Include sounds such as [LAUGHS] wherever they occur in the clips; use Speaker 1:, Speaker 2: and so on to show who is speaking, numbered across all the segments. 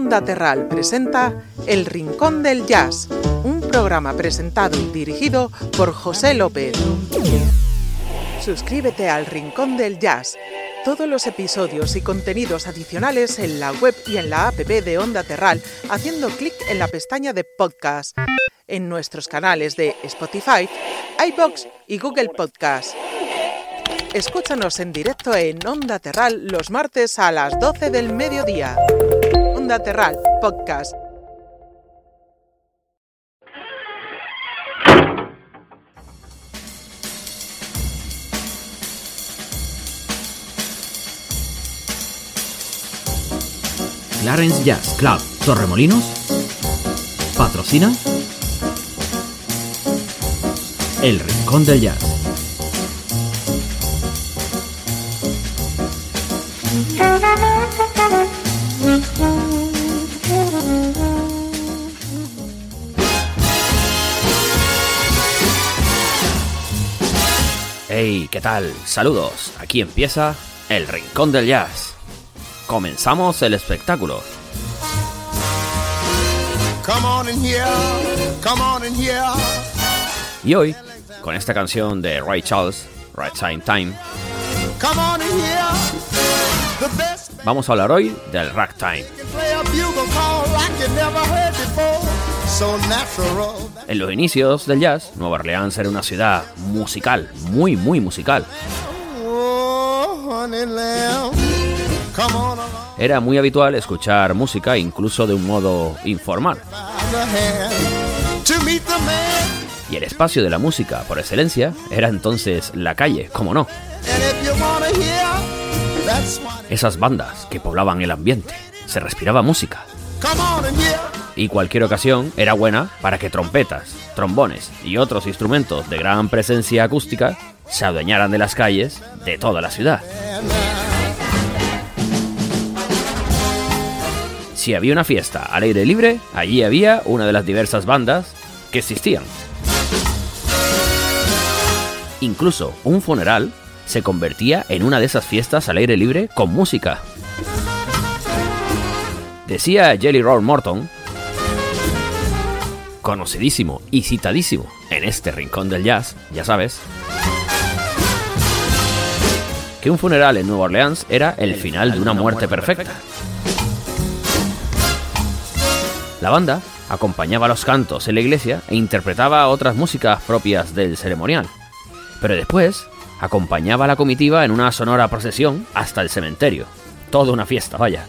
Speaker 1: Onda Terral presenta El Rincón del Jazz, un programa presentado y dirigido por José López. Suscríbete al Rincón del Jazz. Todos los episodios y contenidos adicionales en la web y en la app de Onda Terral haciendo clic en la pestaña de podcast en nuestros canales de Spotify, iBox y Google Podcast. Escúchanos en directo en Onda Terral los martes a las 12 del mediodía. Onda Terral, podcast.
Speaker 2: Clarence Jazz Club Torremolinos patrocina El Rincón del Jazz. [LAUGHS] Hey, ¿qué tal? Saludos. Aquí empieza El Rincón del Jazz. Comenzamos el espectáculo. Y hoy, con esta canción de Ray Charles, Right Time Time, vamos a hablar hoy del ragtime. En los inicios del jazz, Nueva Orleans era una ciudad musical, muy, muy musical. Era muy habitual escuchar música incluso de un modo informal. Y el espacio de la música por excelencia era entonces la calle, como no. Esas bandas que poblaban el ambiente, se respiraba música. Y cualquier ocasión era buena para que trompetas, trombones y otros instrumentos de gran presencia acústica se adueñaran de las calles de toda la ciudad. Si había una fiesta al aire libre, allí había una de las diversas bandas que existían. Incluso un funeral se convertía en una de esas fiestas al aire libre con música. Decía Jelly Roll Morton, conocidísimo y citadísimo en este rincón del jazz, ya sabes, que un funeral en Nueva Orleans era el final de una muerte perfecta. La banda acompañaba los cantos en la iglesia e interpretaba otras músicas propias del ceremonial. Pero después acompañaba a la comitiva en una sonora procesión hasta el cementerio. Toda una fiesta, vaya.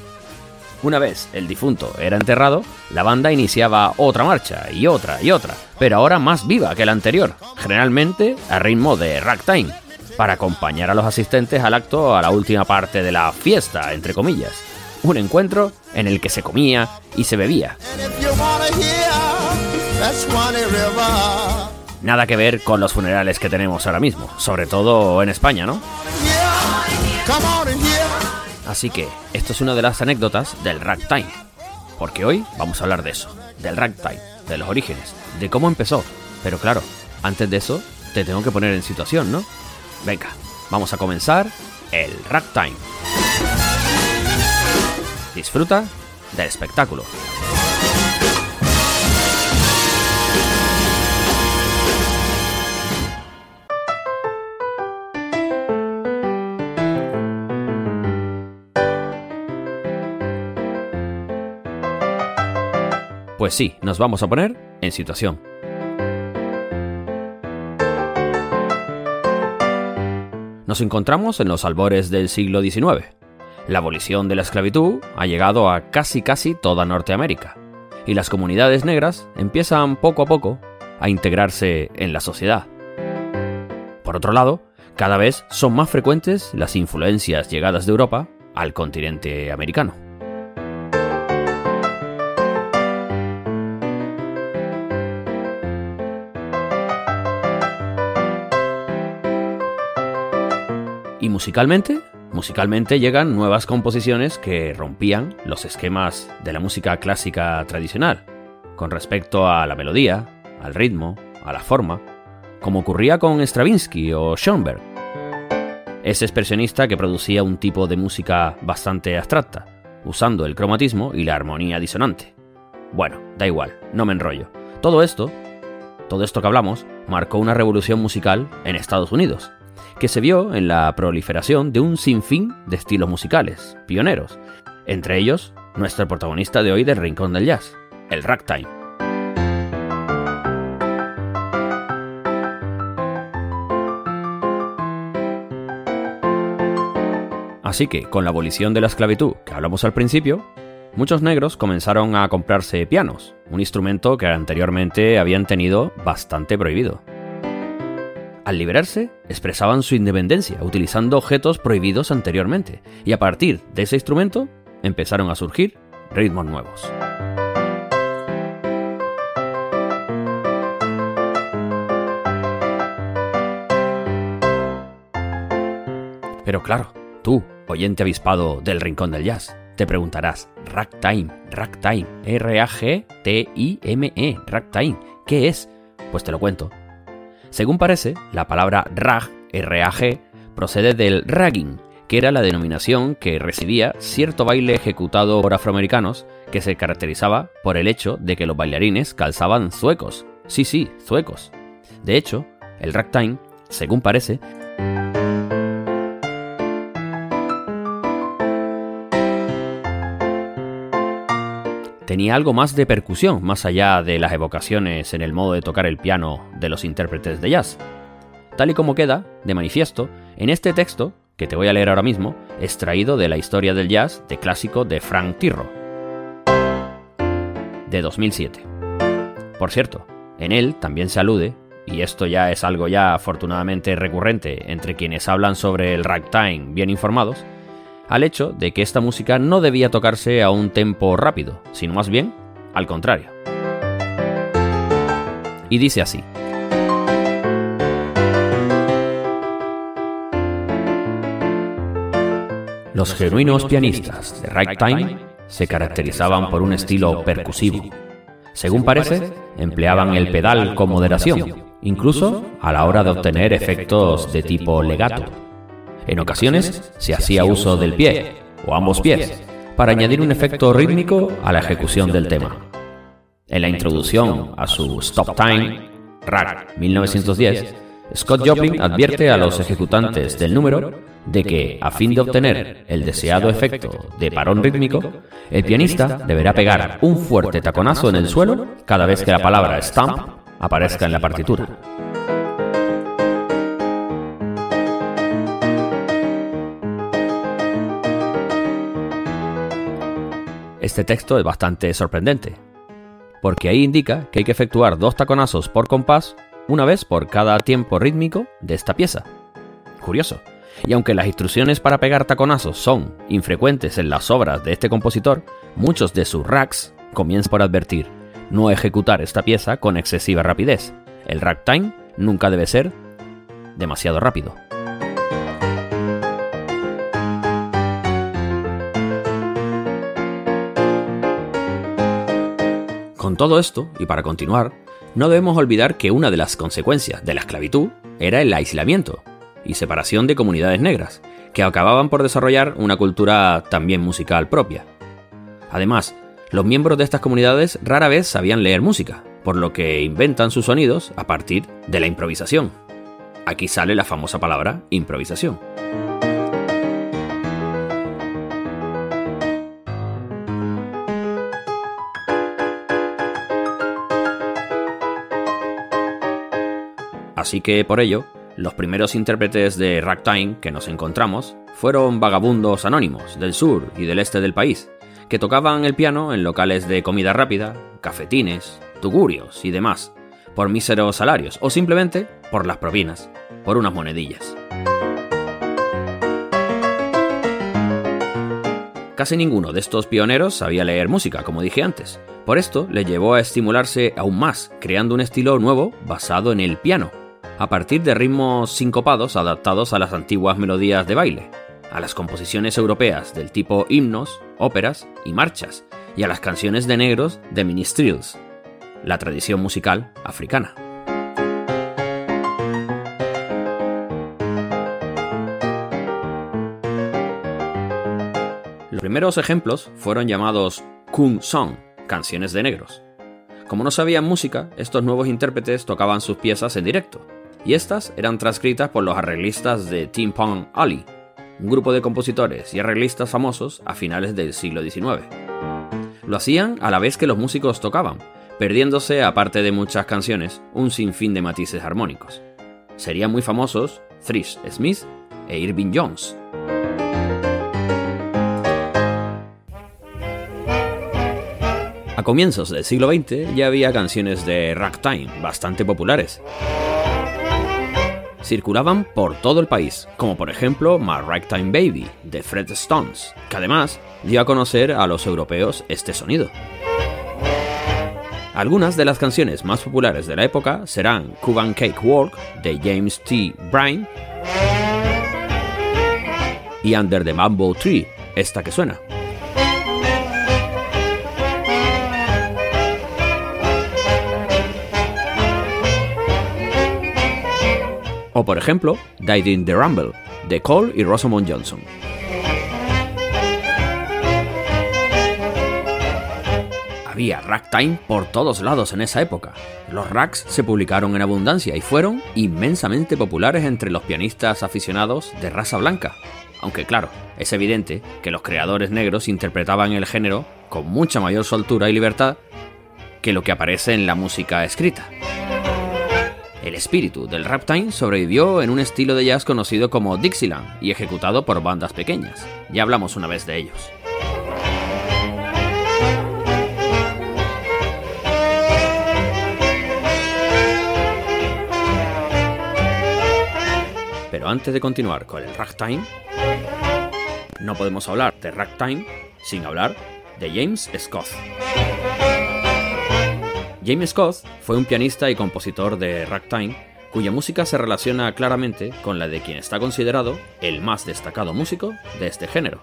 Speaker 2: Una vez el difunto era enterrado, la banda iniciaba otra marcha y otra y otra, pero ahora más viva que la anterior, generalmente a ritmo de ragtime, para acompañar a los asistentes al acto a la última parte de la fiesta, entre comillas un encuentro en el que se comía y se bebía. Nada que ver con los funerales que tenemos ahora mismo, sobre todo en España, ¿no? Así que esto es una de las anécdotas del ragtime, porque hoy vamos a hablar de eso, del ragtime, de los orígenes, de cómo empezó. Pero claro, antes de eso te tengo que poner en situación, ¿no? Venga, vamos a comenzar el ragtime. Disfruta del espectáculo. Pues sí, nos vamos a poner en situación. Nos encontramos en los albores del siglo XIX la abolición de la esclavitud ha llegado a casi casi toda Norteamérica, y las comunidades negras empiezan poco a poco a integrarse en la sociedad. Por otro lado, cada vez son más frecuentes las influencias llegadas de Europa al continente americano. Musicalmente, Musicalmente llegan nuevas composiciones que rompían los esquemas de la música clásica tradicional, con respecto a la melodía, al ritmo, a la forma, como ocurría con Stravinsky o Schoenberg. Ese expresionista que producía un tipo de música bastante abstracta, usando el cromatismo y la armonía disonante. Bueno, da igual, no me enrollo. Todo esto, todo esto que hablamos, marcó una revolución musical en Estados Unidos, que se vio en la proliferación de un sinfín de estilos musicales, pioneros, entre ellos nuestro protagonista de hoy del Rincón del Jazz, el ragtime. Así que, con la abolición de la esclavitud que hablamos al principio, muchos negros comenzaron a comprarse pianos, un instrumento que anteriormente habían tenido bastante prohibido. Al liberarse, expresaban su independencia utilizando objetos prohibidos anteriormente, y a partir de ese instrumento empezaron a surgir ritmos nuevos. Pero claro, tú, oyente avispado del rincón del jazz, te preguntarás, ragtime, ragtime, R-A-G-T-I-M-E, ragtime, ¿qué es? Pues te lo cuento. Según parece, la palabra rag, R-A-G, procede del ragging, que era la denominación que recibía cierto baile ejecutado por afroamericanos que se caracterizaba por el hecho de que los bailarines calzaban zuecos. Sí, sí, zuecos. De hecho, el ragtime, según parece, tenía algo más de percusión, más allá de las evocaciones en el modo de tocar el piano de los intérpretes de jazz. Tal y como queda, de manifiesto, en este texto que te voy a leer ahora mismo, extraído de la historia del jazz de clásico de Frank Tirro, de 2007. Por cierto, en él también se alude, y esto ya es algo ya afortunadamente recurrente entre quienes hablan sobre el ragtime bien informados, al hecho de que esta música no debía tocarse a un tempo rápido, sino más bien al contrario. Y dice así. Los genuinos pianistas de ragtime se caracterizaban por un estilo percusivo. Según parece, empleaban el pedal con moderación, incluso a la hora de obtener efectos de tipo legato. En ocasiones se hacía uso del pie, o ambos pies, para añadir un efecto rítmico a la ejecución del tema. En la introducción a su Stop Time, Rag 1910, Scott Joplin advierte a los ejecutantes del número de que, a fin de obtener el deseado efecto de parón rítmico, el pianista deberá pegar un fuerte taconazo en el suelo cada vez que la palabra stamp aparezca en la partitura. Este texto es bastante sorprendente, porque ahí indica que hay que efectuar dos taconazos por compás una vez por cada tiempo rítmico de esta pieza. Curioso. Y aunque las instrucciones para pegar taconazos son infrecuentes en las obras de este compositor, muchos de sus racks comienzan por advertir no ejecutar esta pieza con excesiva rapidez. El ragtime nunca debe ser demasiado rápido. Con todo esto, y para continuar, no debemos olvidar que una de las consecuencias de la esclavitud era el aislamiento y separación de comunidades negras, que acababan por desarrollar una cultura también musical propia. Además, los miembros de estas comunidades rara vez sabían leer música, por lo que inventan sus sonidos a partir de la improvisación. Aquí sale la famosa palabra improvisación. Así que por ello, los primeros intérpretes de ragtime que nos encontramos fueron vagabundos anónimos del sur y del este del país, que tocaban el piano en locales de comida rápida, cafetines, tugurios y demás, por míseros salarios o simplemente por las propinas, por unas monedillas. Casi ninguno de estos pioneros sabía leer música, como dije antes. Por esto le llevó a estimularse aún más, creando un estilo nuevo basado en el piano, a partir de ritmos sincopados adaptados a las antiguas melodías de baile, a las composiciones europeas del tipo himnos, óperas y marchas, y a las canciones de negros de ministrills, la tradición musical africana. Los primeros ejemplos fueron llamados Kung Song, canciones de negros. Como no sabían música, estos nuevos intérpretes tocaban sus piezas en directo, y estas eran transcritas por los arreglistas de Tim Pong Ali, un grupo de compositores y arreglistas famosos a finales del siglo XIX. Lo hacían a la vez que los músicos tocaban, perdiéndose, aparte de muchas canciones, un sinfín de matices armónicos. Serían muy famosos Thrish Smith e Irving Jones. A comienzos del siglo XX ya había canciones de ragtime bastante populares. Circulaban por todo el país, como por ejemplo My Ragtime Baby de Fred Stones, que además dio a conocer a los europeos este sonido. Algunas de las canciones más populares de la época serán Cuban Cake Walk de James T. Bryan y Under the Mambo Tree, esta que suena. O por ejemplo, in the Rumble, de Cole y Rosamond Johnson. Había ragtime por todos lados en esa época. Los rags se publicaron en abundancia y fueron inmensamente populares entre los pianistas aficionados de raza blanca. Aunque claro, es evidente que los creadores negros interpretaban el género con mucha mayor soltura y libertad que lo que aparece en la música escrita. El espíritu del ragtime sobrevivió en un estilo de jazz conocido como Dixieland y ejecutado por bandas pequeñas. Ya hablamos una vez de ellos. Pero antes de continuar con el ragtime, no podemos hablar de ragtime sin hablar de James Scott. James Scott fue un pianista y compositor de ragtime cuya música se relaciona claramente con la de quien está considerado el más destacado músico de este género,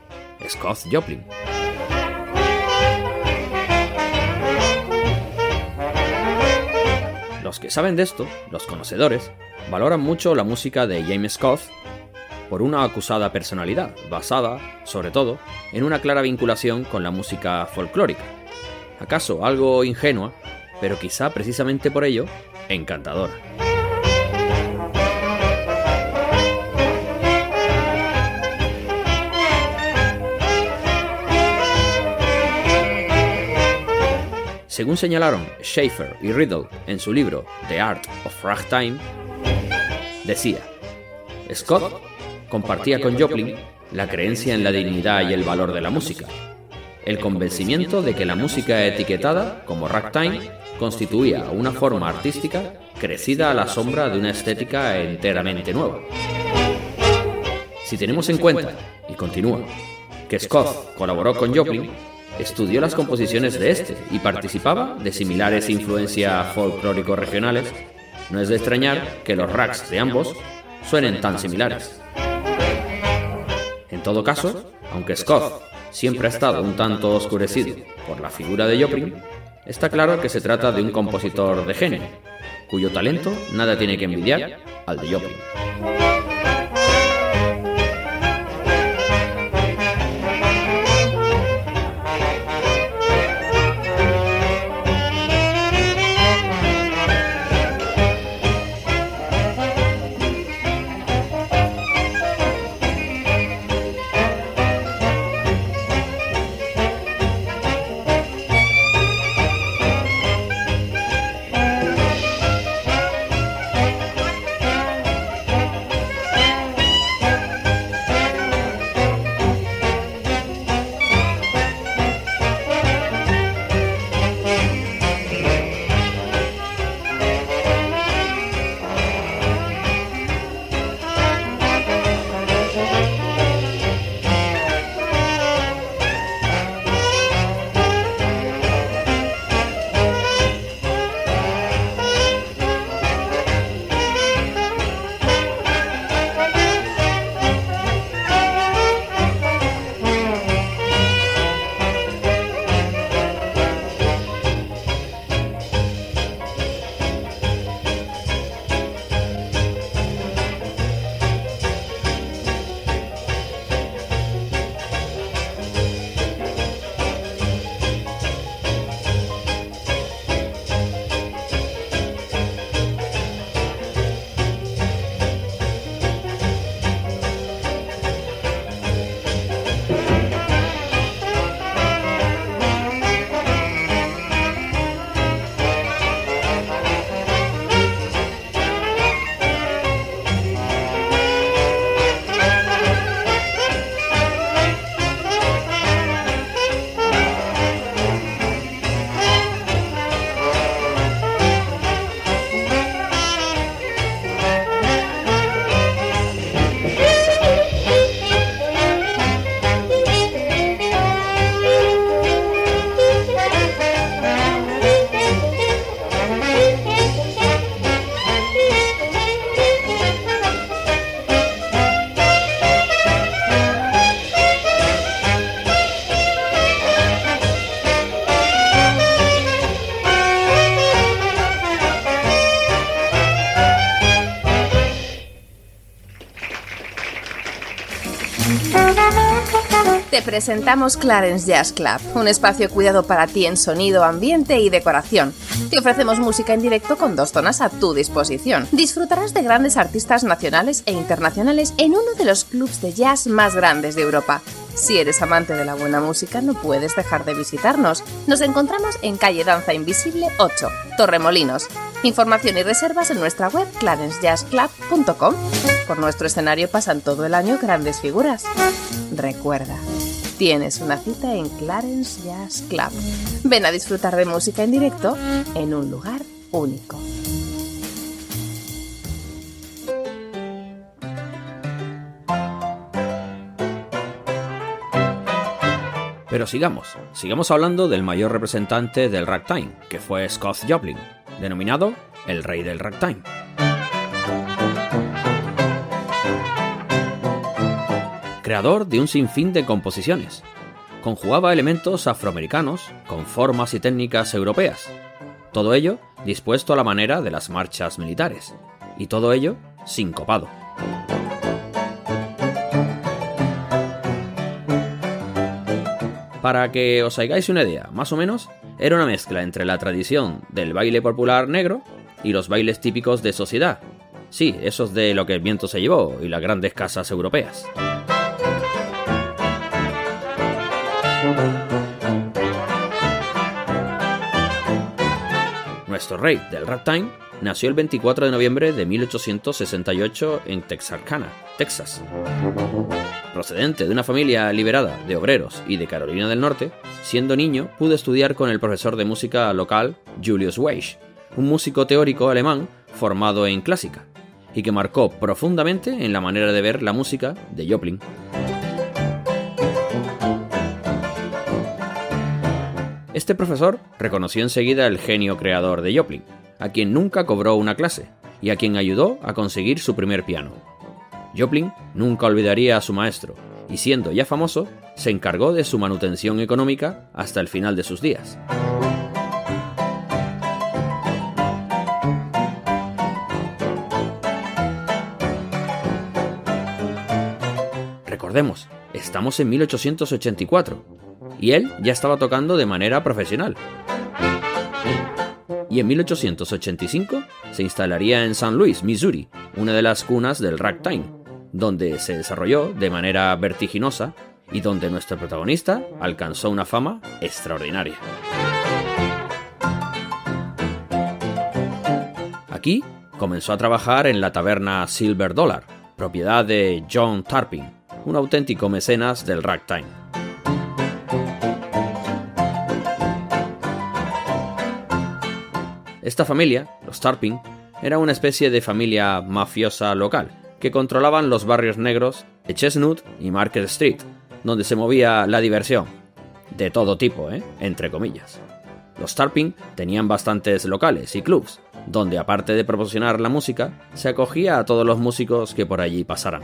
Speaker 2: Scott Joplin. Los que saben de esto, los conocedores, valoran mucho la música de James Scott por una acusada personalidad, basada, sobre todo, en una clara vinculación con la música folclórica. Acaso algo ingenua, pero quizá precisamente por ello, encantadora. Según señalaron Schaeffer y Riddle en su libro The Art of Ragtime, decía, Scott compartía con Joplin la creencia en la dignidad y el valor de la música, el convencimiento de que la música etiquetada como ragtime constituía una forma artística crecida a la sombra de una estética enteramente nueva. Si tenemos en cuenta, y continúa, que Scott colaboró con Joplin, estudió las composiciones de este y participaba de similares influencias folclórico-regionales, no es de extrañar que los rags de ambos suenen tan similares. En todo caso, aunque Scott siempre ha estado un tanto oscurecido por la figura de Joplin, está claro que se trata de un compositor de genio, cuyo talento nada tiene que envidiar al de Joplin.
Speaker 3: Presentamos Clarence Jazz Club, un espacio cuidado para ti en sonido, ambiente y decoración. Te ofrecemos música en directo con dos zonas a tu disposición. Disfrutarás de grandes artistas nacionales e internacionales en uno de los clubs de jazz más grandes de Europa. Si eres amante de la buena música, no puedes dejar de visitarnos. Nos encontramos en calle Danza Invisible 8, Torremolinos. Información y reservas en nuestra web clarencejazzclub.com. Por nuestro escenario pasan todo el año grandes figuras. Recuerda, tienes una cita en Clarence Jazz Club. Ven a disfrutar de música en directo en un lugar único.
Speaker 2: Pero sigamos, sigamos hablando del mayor representante del ragtime, que fue Scott Joplin, denominado el rey del ragtime. Creador de un sinfín de composiciones, conjugaba elementos afroamericanos con formas y técnicas europeas, todo ello dispuesto a la manera de las marchas militares, y todo ello sincopado. Para que os hagáis una idea, más o menos, era una mezcla entre la tradición del baile popular negro y los bailes típicos de sociedad. Sí, esos de lo que el viento se llevó y las grandes casas europeas. Nuestro rey del ragtime nació el 24 de noviembre de 1868 en Texarkana, Texas. Procedente de una familia liberada de obreros y de Carolina del Norte, siendo niño pudo estudiar con el profesor de música local Julius Weich, un músico teórico alemán formado en clásica, y que marcó profundamente en la manera de ver la música de Joplin. Este profesor reconoció enseguida el genio creador de Joplin, a quien nunca cobró una clase y a quien ayudó a conseguir su primer piano. Joplin nunca olvidaría a su maestro, y siendo ya famoso, se encargó de su manutención económica hasta el final de sus días. Recordemos, estamos en 1884, y él ya estaba tocando de manera profesional, y en 1885 se instalaría en St. Louis, Missouri, una de las cunas del ragtime, donde se desarrolló de manera vertiginosa y donde nuestro protagonista alcanzó una fama extraordinaria. Aquí comenzó a trabajar en la taberna Silver Dollar, propiedad de John Tarpin, un auténtico mecenas del ragtime. Esta familia, los Tarpin, era una especie de familia mafiosa local que controlaban los barrios negros de Chestnut y Market Street, donde se movía la diversión. De todo tipo, ¿eh? Entre comillas. Los Tarpin tenían bastantes locales y clubs, donde aparte de proporcionar la música, se acogía a todos los músicos que por allí pasaran.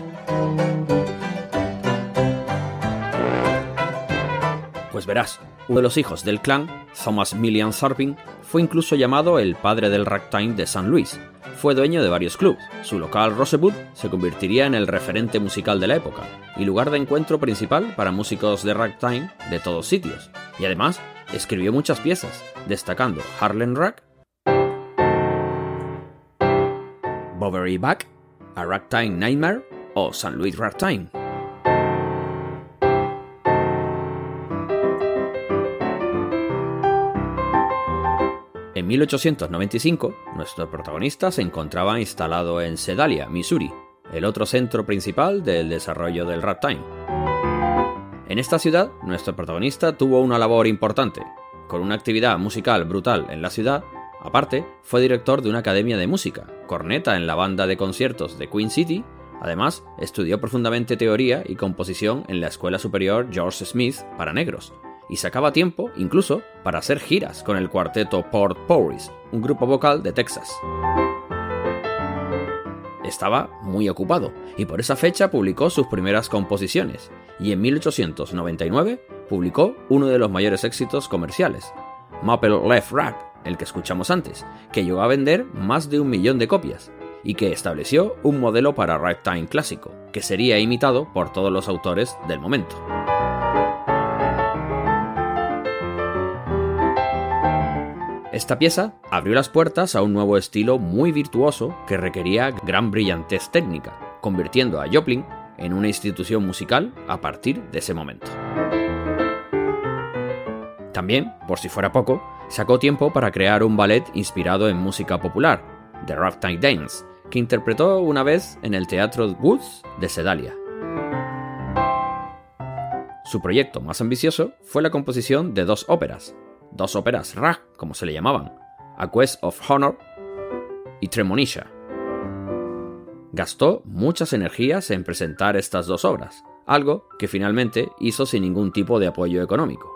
Speaker 2: Pues verás, uno de los hijos del clan, Thomas Millian Tarpin, fue incluso llamado el padre del ragtime de St. Louis. Fue dueño de varios clubs. Su local Rosebud se convertiría en el referente musical de la época y lugar de encuentro principal para músicos de ragtime de todos sitios. Y además, escribió muchas piezas, destacando Harlem Rag, Bowery Back, A Ragtime Nightmare o St. Louis Ragtime. En 1895, nuestro protagonista se encontraba instalado en Sedalia, Missouri, el otro centro principal del desarrollo del ragtime. En esta ciudad, nuestro protagonista tuvo una labor importante. Con una actividad musical brutal en la ciudad, aparte, fue director de una academia de música, corneta en la banda de conciertos de Queen City, además, estudió profundamente teoría y composición en la Escuela Superior George Smith para negros, y sacaba tiempo, incluso, para hacer giras con el cuarteto Port Porris, un grupo vocal de Texas. Estaba muy ocupado y por esa fecha publicó sus primeras composiciones y en 1899 publicó uno de los mayores éxitos comerciales, Maple Left Rag, el que escuchamos antes, que llegó a vender más de un millón de copias y que estableció un modelo para ragtime clásico, que sería imitado por todos los autores del momento. Esta pieza abrió las puertas a un nuevo estilo muy virtuoso que requería gran brillantez técnica, convirtiendo a Joplin en una institución musical a partir de ese momento. También, por si fuera poco, sacó tiempo para crear un ballet inspirado en música popular, The Ragtime Dance, que interpretó una vez en el Teatro Woods de Sedalia. Su proyecto más ambicioso fue la composición de dos óperas, dos óperas rag, como se le llamaban, A Quest of Honor y Tremonisha. Gastó muchas energías en presentar estas dos obras, algo que finalmente hizo sin ningún tipo de apoyo económico.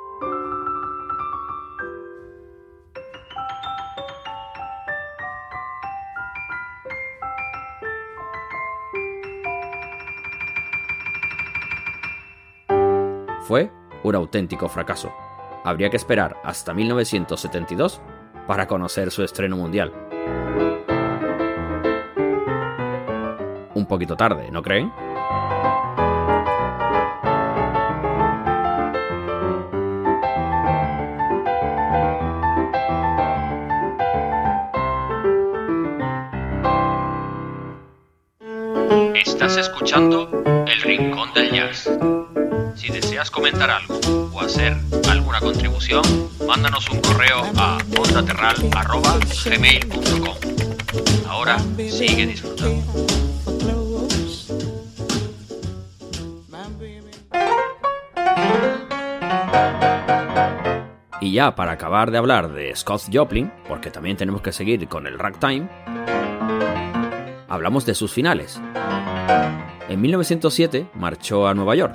Speaker 2: Fue un auténtico fracaso. Habría que esperar hasta 1972 para conocer su estreno mundial. Un poquito tarde, ¿no creen? Estás escuchando El Rincón del Jazz. Si deseas comentar algo o hacer alguna contribución, mándanos un correo a ondaterral.gmail.com. Ahora sigue disfrutando. Y ya para acabar de hablar de Scott Joplin, porque también tenemos que seguir con el ragtime, hablamos de sus finales. En 1907 marchó a Nueva York,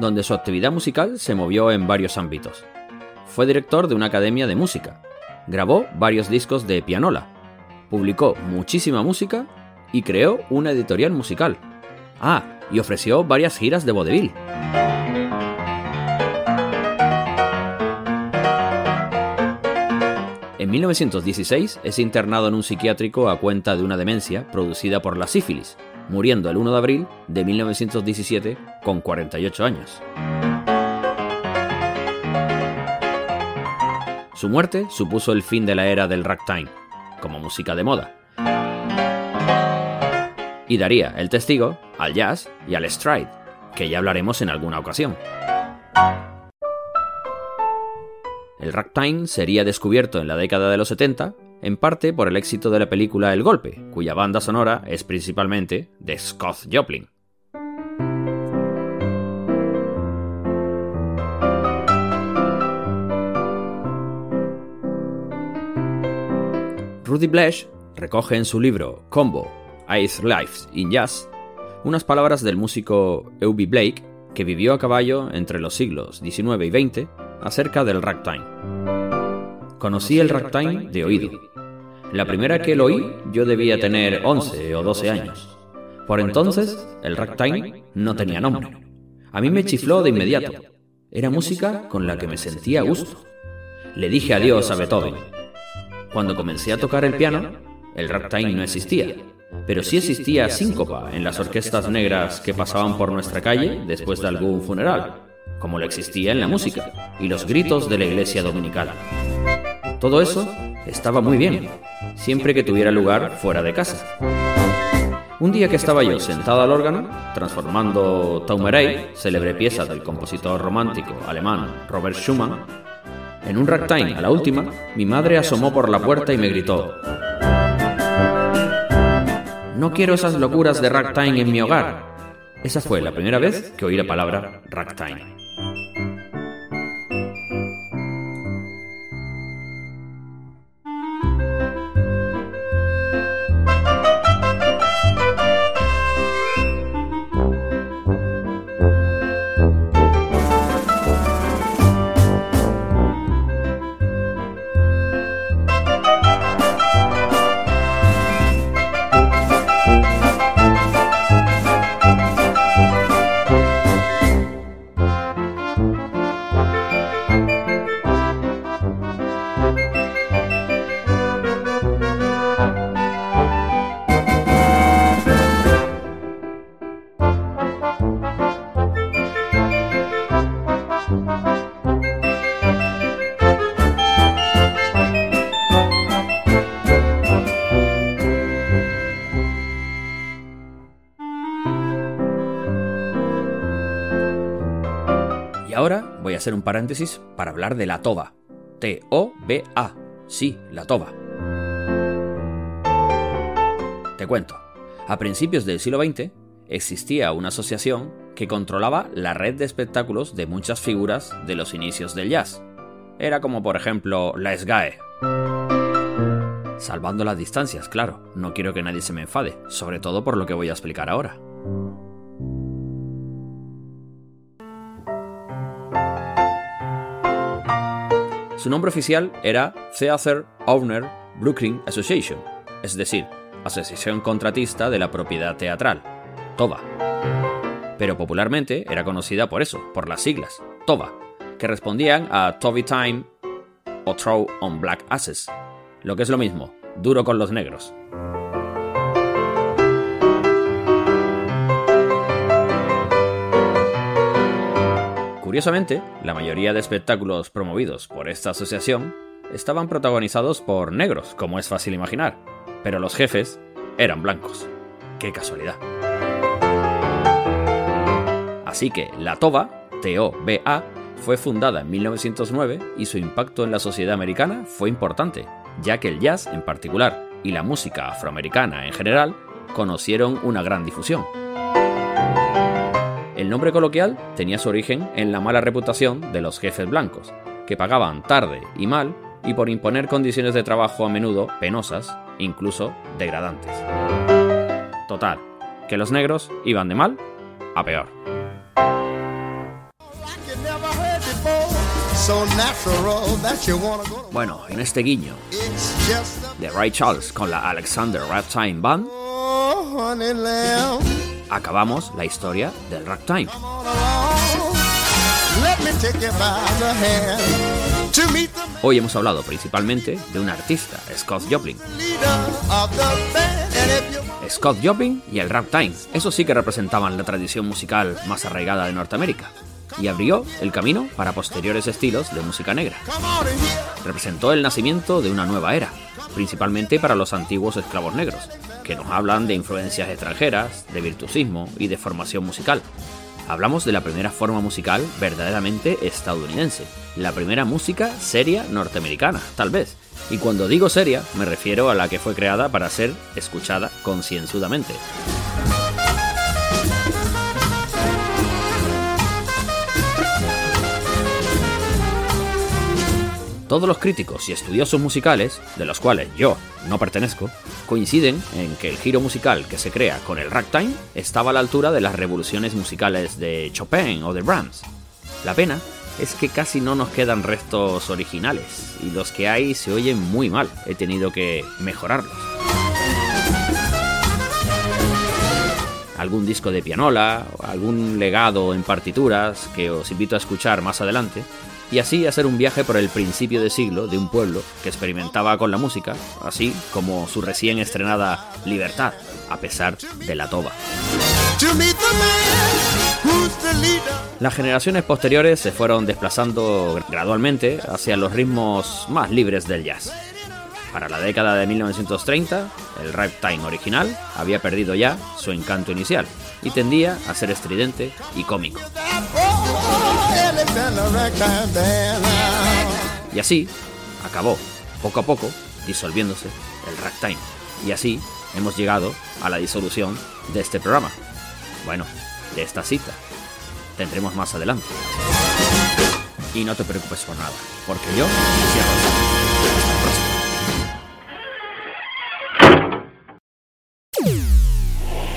Speaker 2: donde su actividad musical se movió en varios ámbitos. Fue director de una academia de música, grabó varios discos de pianola, publicó muchísima música y creó una editorial musical. Ah, y ofreció varias giras de vodevil. En 1916 es internado en un psiquiátrico a cuenta de una demencia producida por la sífilis, muriendo el 1 de abril de 1917 con 48 años. Su muerte supuso el fin de la era del ragtime, como música de moda, y daría el testigo al jazz y al stride, que ya hablaremos en alguna ocasión. El ragtime sería descubierto en la década de los 70 en parte por el éxito de la película El Golpe, cuya banda sonora es principalmente de Scott Joplin. Rudy Blesh recoge en su libro Combo, Ice Lives in Jazz, unas palabras del músico Eubie Blake, que vivió a caballo entre los siglos XIX y XX, acerca del ragtime. Conocí el ragtime de oído, la primera que lo oí yo debía tener 11 o 12 años. Por entonces, el ragtime no tenía nombre. A mí me chifló de inmediato. Era música con la que me sentía a gusto. Le dije adiós a Beethoven. Cuando comencé a tocar el piano, el ragtime no existía, pero sí existía síncopa en las orquestas negras que pasaban por nuestra calle después de algún funeral, como lo existía en la música, y los gritos de la iglesia dominical. Todo eso estaba muy bien, siempre que tuviera lugar fuera de casa. Un día que estaba yo sentado al órgano, transformando Taumerei, célebre pieza del compositor romántico alemán Robert Schumann, en un ragtime a la última, mi madre asomó por la puerta y me gritó: No quiero esas locuras de ragtime en mi hogar. Esa fue la primera vez que oí la palabra ragtime. Voy a hacer un paréntesis para hablar de la toba. T-O-B-A. Sí, la toba. Te cuento. A principios del siglo XX existía una asociación que controlaba la red de espectáculos de muchas figuras de los inicios del jazz. Era como por ejemplo la SGAE. Salvando las distancias, claro, no quiero que nadie se me enfade, sobre todo por lo que voy a explicar ahora. Su nombre oficial era Theater Owner Brooklyn Association, es decir, Asociación Contratista de la Propiedad Teatral, TOBA. Pero popularmente era conocida por eso, por las siglas, TOBA, que respondían a Toby Time o Throw on Black Asses, lo que es lo mismo, duro con los negros. Curiosamente, la mayoría de espectáculos promovidos por esta asociación estaban protagonizados por negros, como es fácil imaginar, pero los jefes eran blancos. ¡Qué casualidad! Así que la TOBA, T-O-B-A, fue fundada en 1909 y su impacto en la sociedad americana fue importante, ya que el jazz en particular y la música afroamericana en general conocieron una gran difusión. El nombre coloquial tenía su origen en la mala reputación de los jefes blancos, que pagaban tarde y mal y por imponer condiciones de trabajo a menudo penosas, incluso degradantes. Total, que los negros iban de mal a peor. Bueno, en este guiño de Ray Charles con la Alexander Ragtime Band, acabamos la historia del ragtime. Hoy hemos hablado principalmente de un artista, Scott Joplin. Scott Joplin y el ragtime, eso sí que representaban la tradición musical más arraigada de Norteamérica y abrió el camino para posteriores estilos de música negra. Representó el nacimiento de una nueva era, principalmente para los antiguos esclavos negros, que nos hablan de influencias extranjeras, de virtuosismo y de formación musical. Hablamos de la primera forma musical verdaderamente estadounidense, la primera música seria norteamericana, tal vez. Y cuando digo seria, me refiero a la que fue creada para ser escuchada concienzudamente. Todos los críticos y estudiosos musicales, de los cuales yo no pertenezco, coinciden en que el giro musical que se crea con el ragtime estaba a la altura de las revoluciones musicales de Chopin o de Brahms. La pena es que casi no nos quedan restos originales y los que hay se oyen muy mal. He tenido que mejorarlos. Algún disco de pianola, algún legado en partituras que os invito a escuchar más adelante, y así hacer un viaje por el principio de siglo de un pueblo que experimentaba con la música, así como su recién estrenada libertad, a pesar de la toba. Las generaciones posteriores se fueron desplazando gradualmente hacia los ritmos más libres del jazz. Para la década de 1930, el ragtime original había perdido ya su encanto inicial y tendía a ser estridente y cómico. Y así acabó, poco a poco, disolviéndose el ragtime. Y así hemos llegado a la disolución de este programa. Bueno, de esta cita. Tendremos más adelante. Y no te preocupes por nada, porque yo cierro.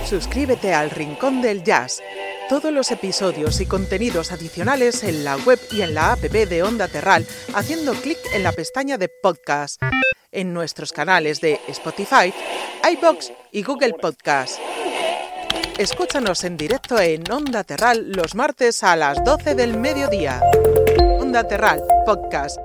Speaker 1: Suscríbete al Rincón del Jazz. Todos los episodios y contenidos adicionales en la web y en la app de Onda Terral haciendo clic en la pestaña de podcast, en nuestros canales de Spotify, iBox y Google Podcast. Escúchanos en directo en Onda Terral los martes a las 12 del mediodía. Onda Terral, podcast